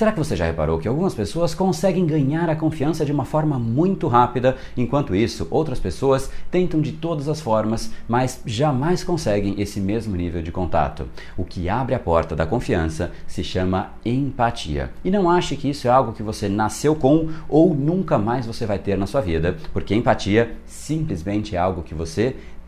Será que você já reparou que algumas pessoas conseguem ganhar a confiança de uma forma muito rápida, enquanto isso, outras pessoas tentam de todas as formas, mas jamais conseguem esse mesmo nível de contato? O que abre a porta da confiança se chama empatia. E não ache que isso é algo que você nasceu com ou nunca mais você vai ter na sua vida, porque empatia simplesmente é algo que você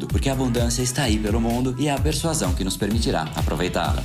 tudo, porque a abundância está aí pelo mundo e é a persuasão que nos permitirá aproveitá-la.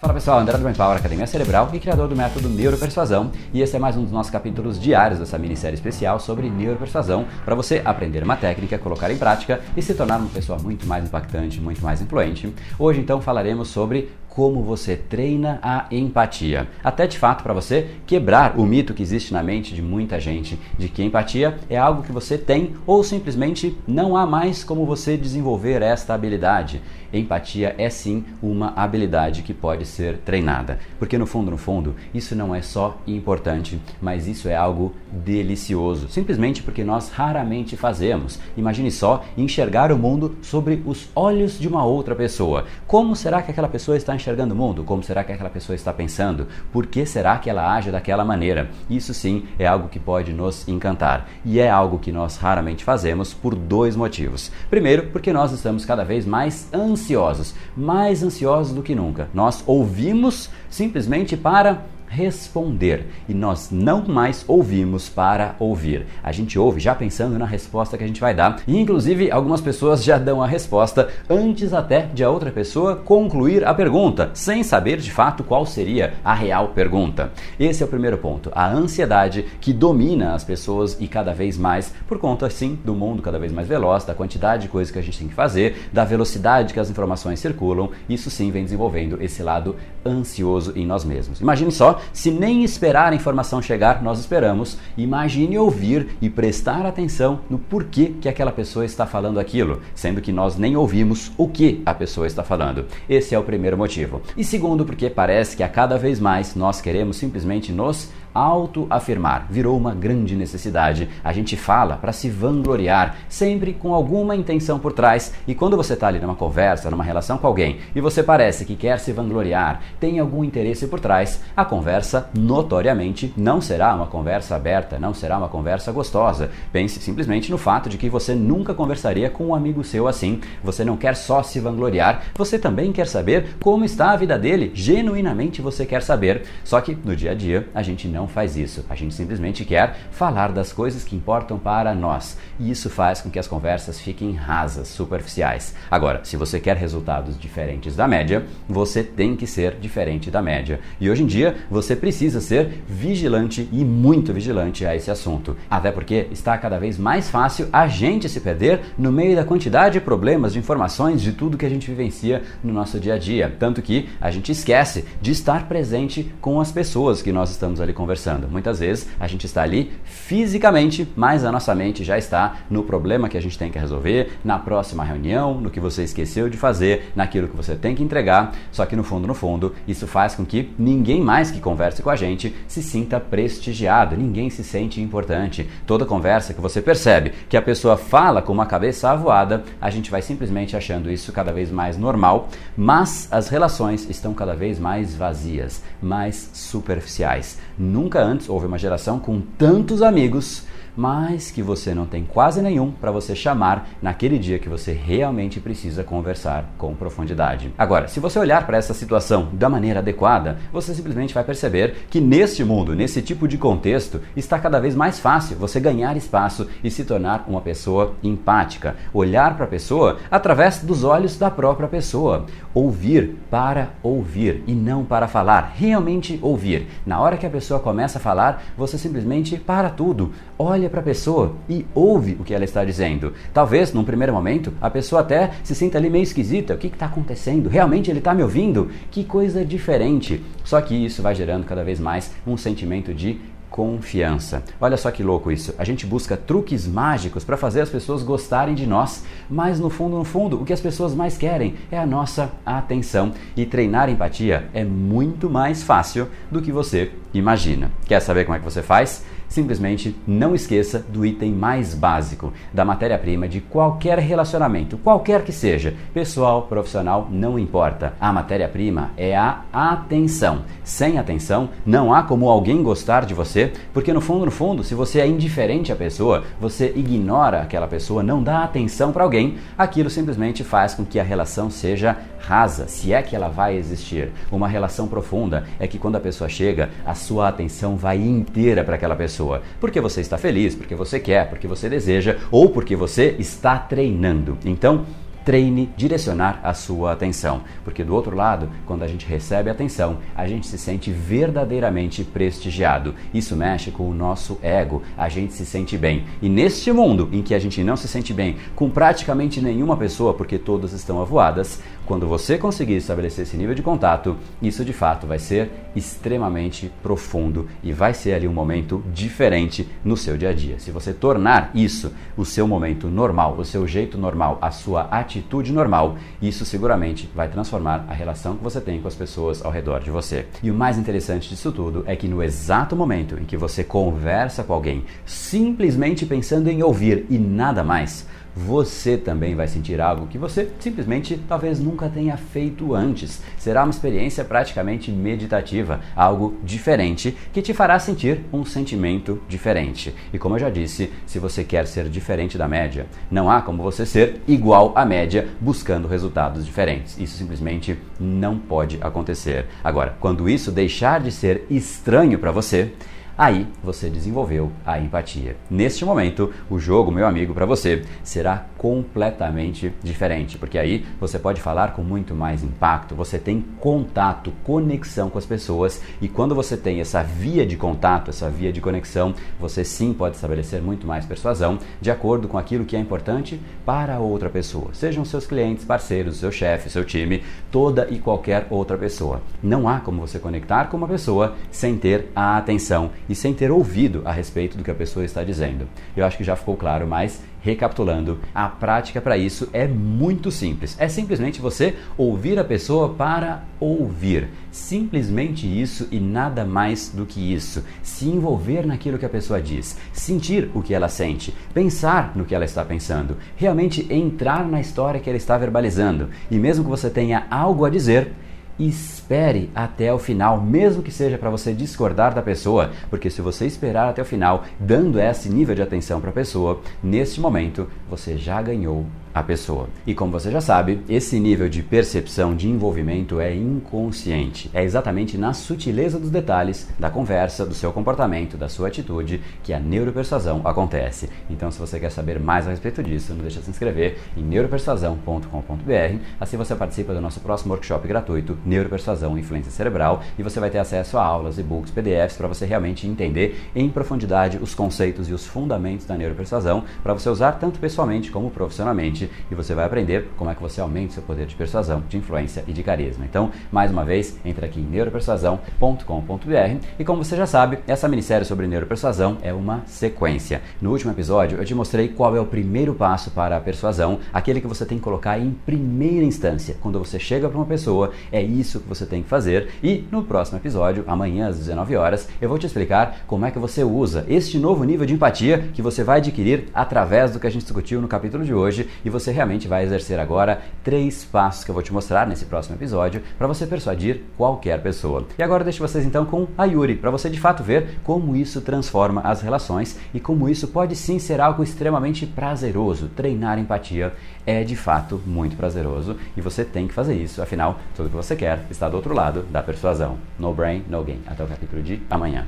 Fala pessoal, André do Power, Academia Cerebral e criador do método Neuropersuasão. E esse é mais um dos nossos capítulos diários dessa minissérie especial sobre neuropersuasão para você aprender uma técnica, colocar em prática e se tornar uma pessoa muito mais impactante, muito mais influente. Hoje então falaremos sobre como você treina a empatia. Até de fato para você quebrar o mito que existe na mente de muita gente de que empatia é algo que você tem ou simplesmente não há mais como você desenvolver esta habilidade. Empatia é sim uma habilidade que pode ser treinada, porque no fundo, no fundo, isso não é só importante, mas isso é algo delicioso, simplesmente porque nós raramente fazemos. Imagine só enxergar o mundo sobre os olhos de uma outra pessoa. Como será que aquela pessoa está enxergando o mundo? Como será que aquela pessoa está pensando? Por que será que ela age daquela maneira? Isso sim é algo que pode nos encantar. E é algo que nós raramente fazemos por dois motivos. Primeiro, porque nós estamos cada vez mais ansiosos, mais ansiosos do que nunca. Nós ouvimos simplesmente para responder e nós não mais ouvimos para ouvir. A gente ouve já pensando na resposta que a gente vai dar e inclusive algumas pessoas já dão a resposta antes até de a outra pessoa concluir a pergunta, sem saber de fato qual seria a real pergunta. Esse é o primeiro ponto, a ansiedade que domina as pessoas e cada vez mais por conta sim do mundo cada vez mais veloz, da quantidade de coisas que a gente tem que fazer, da velocidade que as informações circulam. Isso sim vem desenvolvendo esse lado ansioso em nós mesmos. Imagine só se nem esperar a informação chegar, nós esperamos, imagine ouvir e prestar atenção no porquê que aquela pessoa está falando aquilo, sendo que nós nem ouvimos o que a pessoa está falando. Esse é o primeiro motivo. E segundo, porque parece que a cada vez mais nós queremos simplesmente nos autoafirmar virou uma grande necessidade. A gente fala para se vangloriar, sempre com alguma intenção por trás. E quando você está ali numa conversa, numa relação com alguém, e você parece que quer se vangloriar, tem algum interesse por trás, a conversa notoriamente não será uma conversa aberta, não será uma conversa gostosa. Pense simplesmente no fato de que você nunca conversaria com um amigo seu assim. Você não quer só se vangloriar, você também quer saber como está a vida dele. Genuinamente você quer saber. Só que no dia a dia a gente não não faz isso. A gente simplesmente quer falar das coisas que importam para nós. E isso faz com que as conversas fiquem rasas, superficiais. Agora, se você quer resultados diferentes da média, você tem que ser diferente da média. E hoje em dia, você precisa ser vigilante e muito vigilante a esse assunto. Até porque está cada vez mais fácil a gente se perder no meio da quantidade de problemas, de informações, de tudo que a gente vivencia no nosso dia a dia. Tanto que a gente esquece de estar presente com as pessoas que nós estamos ali conversando conversando. Muitas vezes a gente está ali fisicamente, mas a nossa mente já está no problema que a gente tem que resolver, na próxima reunião, no que você esqueceu de fazer, naquilo que você tem que entregar. Só que no fundo, no fundo, isso faz com que ninguém mais que converse com a gente se sinta prestigiado, ninguém se sente importante. Toda conversa que você percebe que a pessoa fala com uma cabeça avoada, a gente vai simplesmente achando isso cada vez mais normal, mas as relações estão cada vez mais vazias, mais superficiais. Nunca antes houve uma geração com tantos amigos mas que você não tem quase nenhum para você chamar naquele dia que você realmente precisa conversar com profundidade. Agora, se você olhar para essa situação da maneira adequada, você simplesmente vai perceber que neste mundo, nesse tipo de contexto, está cada vez mais fácil você ganhar espaço e se tornar uma pessoa empática, olhar para a pessoa através dos olhos da própria pessoa, ouvir para ouvir e não para falar, realmente ouvir. Na hora que a pessoa começa a falar, você simplesmente para tudo, olha para a pessoa e ouve o que ela está dizendo. Talvez, num primeiro momento, a pessoa até se sinta ali meio esquisita. O que está acontecendo? Realmente ele está me ouvindo? Que coisa diferente. Só que isso vai gerando cada vez mais um sentimento de confiança. Olha só que louco isso. A gente busca truques mágicos para fazer as pessoas gostarem de nós, mas no fundo, no fundo, o que as pessoas mais querem é a nossa atenção. E treinar empatia é muito mais fácil do que você imagina. Quer saber como é que você faz? Simplesmente não esqueça do item mais básico, da matéria-prima de qualquer relacionamento, qualquer que seja, pessoal, profissional, não importa. A matéria-prima é a atenção. Sem atenção, não há como alguém gostar de você, porque no fundo, no fundo, se você é indiferente à pessoa, você ignora aquela pessoa, não dá atenção para alguém, aquilo simplesmente faz com que a relação seja rasa, se é que ela vai existir. Uma relação profunda é que quando a pessoa chega, a sua atenção vai inteira para aquela pessoa. Porque você está feliz, porque você quer, porque você deseja ou porque você está treinando. Então, treine direcionar a sua atenção, porque do outro lado, quando a gente recebe atenção, a gente se sente verdadeiramente prestigiado. Isso mexe com o nosso ego, a gente se sente bem. E neste mundo em que a gente não se sente bem com praticamente nenhuma pessoa, porque todas estão avoadas, quando você conseguir estabelecer esse nível de contato, isso de fato vai ser extremamente profundo e vai ser ali um momento diferente no seu dia a dia. Se você tornar isso o seu momento normal, o seu jeito normal, a sua atitude normal, isso seguramente vai transformar a relação que você tem com as pessoas ao redor de você. E o mais interessante disso tudo é que no exato momento em que você conversa com alguém, simplesmente pensando em ouvir e nada mais, você também vai sentir algo que você simplesmente talvez nunca tenha feito antes. Será uma experiência praticamente meditativa, algo diferente que te fará sentir um sentimento diferente. E como eu já disse, se você quer ser diferente da média, não há como você ser igual à média buscando resultados diferentes. Isso simplesmente não pode acontecer. Agora, quando isso deixar de ser estranho para você, Aí você desenvolveu a empatia. Neste momento, o jogo, meu amigo, para você será completamente diferente, porque aí você pode falar com muito mais impacto, você tem contato, conexão com as pessoas e quando você tem essa via de contato, essa via de conexão, você sim pode estabelecer muito mais persuasão de acordo com aquilo que é importante para outra pessoa, sejam seus clientes, parceiros, seu chefe, seu time, toda e qualquer outra pessoa. Não há como você conectar com uma pessoa sem ter a atenção e sem ter ouvido a respeito do que a pessoa está dizendo. Eu acho que já ficou claro, mas recapitulando, a prática para isso é muito simples. É simplesmente você ouvir a pessoa para ouvir. Simplesmente isso e nada mais do que isso. Se envolver naquilo que a pessoa diz, sentir o que ela sente, pensar no que ela está pensando, realmente entrar na história que ela está verbalizando. E mesmo que você tenha algo a dizer, espere até o final, mesmo que seja para você discordar da pessoa, porque se você esperar até o final, dando esse nível de atenção para a pessoa, neste momento você já ganhou a pessoa. E como você já sabe, esse nível de percepção de envolvimento é inconsciente. É exatamente na sutileza dos detalhes da conversa, do seu comportamento, da sua atitude que a neuropersuasão acontece. Então, se você quer saber mais a respeito disso, não deixe de se inscrever em neuropersuasão.com.br. Assim você participa do nosso próximo workshop gratuito, Neuropersuasão Influência Cerebral, e você vai ter acesso a aulas, e-books, PDFs para você realmente entender em profundidade os conceitos e os fundamentos da neuropersuasão para você usar tanto pessoalmente como profissionalmente e você vai aprender como é que você aumenta seu poder de persuasão, de influência e de carisma. Então, mais uma vez, entra aqui em neuropersuasão.com.br e como você já sabe, essa minissérie sobre neuropersuasão é uma sequência. No último episódio, eu te mostrei qual é o primeiro passo para a persuasão, aquele que você tem que colocar em primeira instância. Quando você chega para uma pessoa, é isso que você tem que fazer. E no próximo episódio, amanhã às 19 horas, eu vou te explicar como é que você usa este novo nível de empatia que você vai adquirir através do que a gente discutiu no capítulo de hoje e você realmente vai exercer agora três passos que eu vou te mostrar nesse próximo episódio para você persuadir qualquer pessoa. E agora deixo vocês então com a Yuri, para você de fato ver como isso transforma as relações e como isso pode sim ser algo extremamente prazeroso. Treinar empatia é de fato muito prazeroso e você tem que fazer isso, afinal, tudo que você quer está do outro lado da persuasão. No brain, no gain. Até o capítulo de amanhã.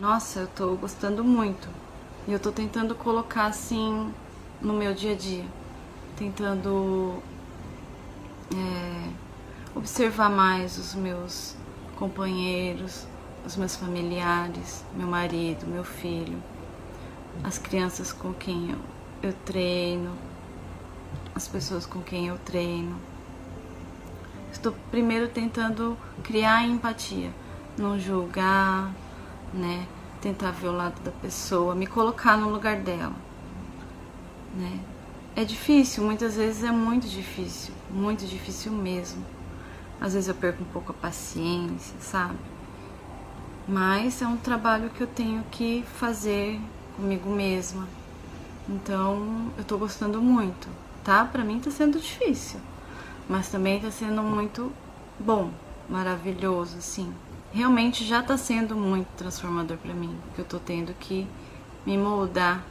Nossa, eu tô gostando muito. E eu tô tentando colocar assim no meu dia a dia tentando é, observar mais os meus companheiros, os meus familiares, meu marido, meu filho, as crianças com quem eu, eu treino, as pessoas com quem eu treino. Estou primeiro tentando criar empatia, não julgar, né? Tentar ver o lado da pessoa, me colocar no lugar dela, né? É difícil, muitas vezes é muito difícil, muito difícil mesmo. Às vezes eu perco um pouco a paciência, sabe? Mas é um trabalho que eu tenho que fazer comigo mesma. Então, eu tô gostando muito, tá? Pra mim tá sendo difícil, mas também tá sendo muito bom, maravilhoso, assim. Realmente já tá sendo muito transformador para mim, porque eu tô tendo que me moldar,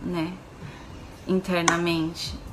né? Internamente.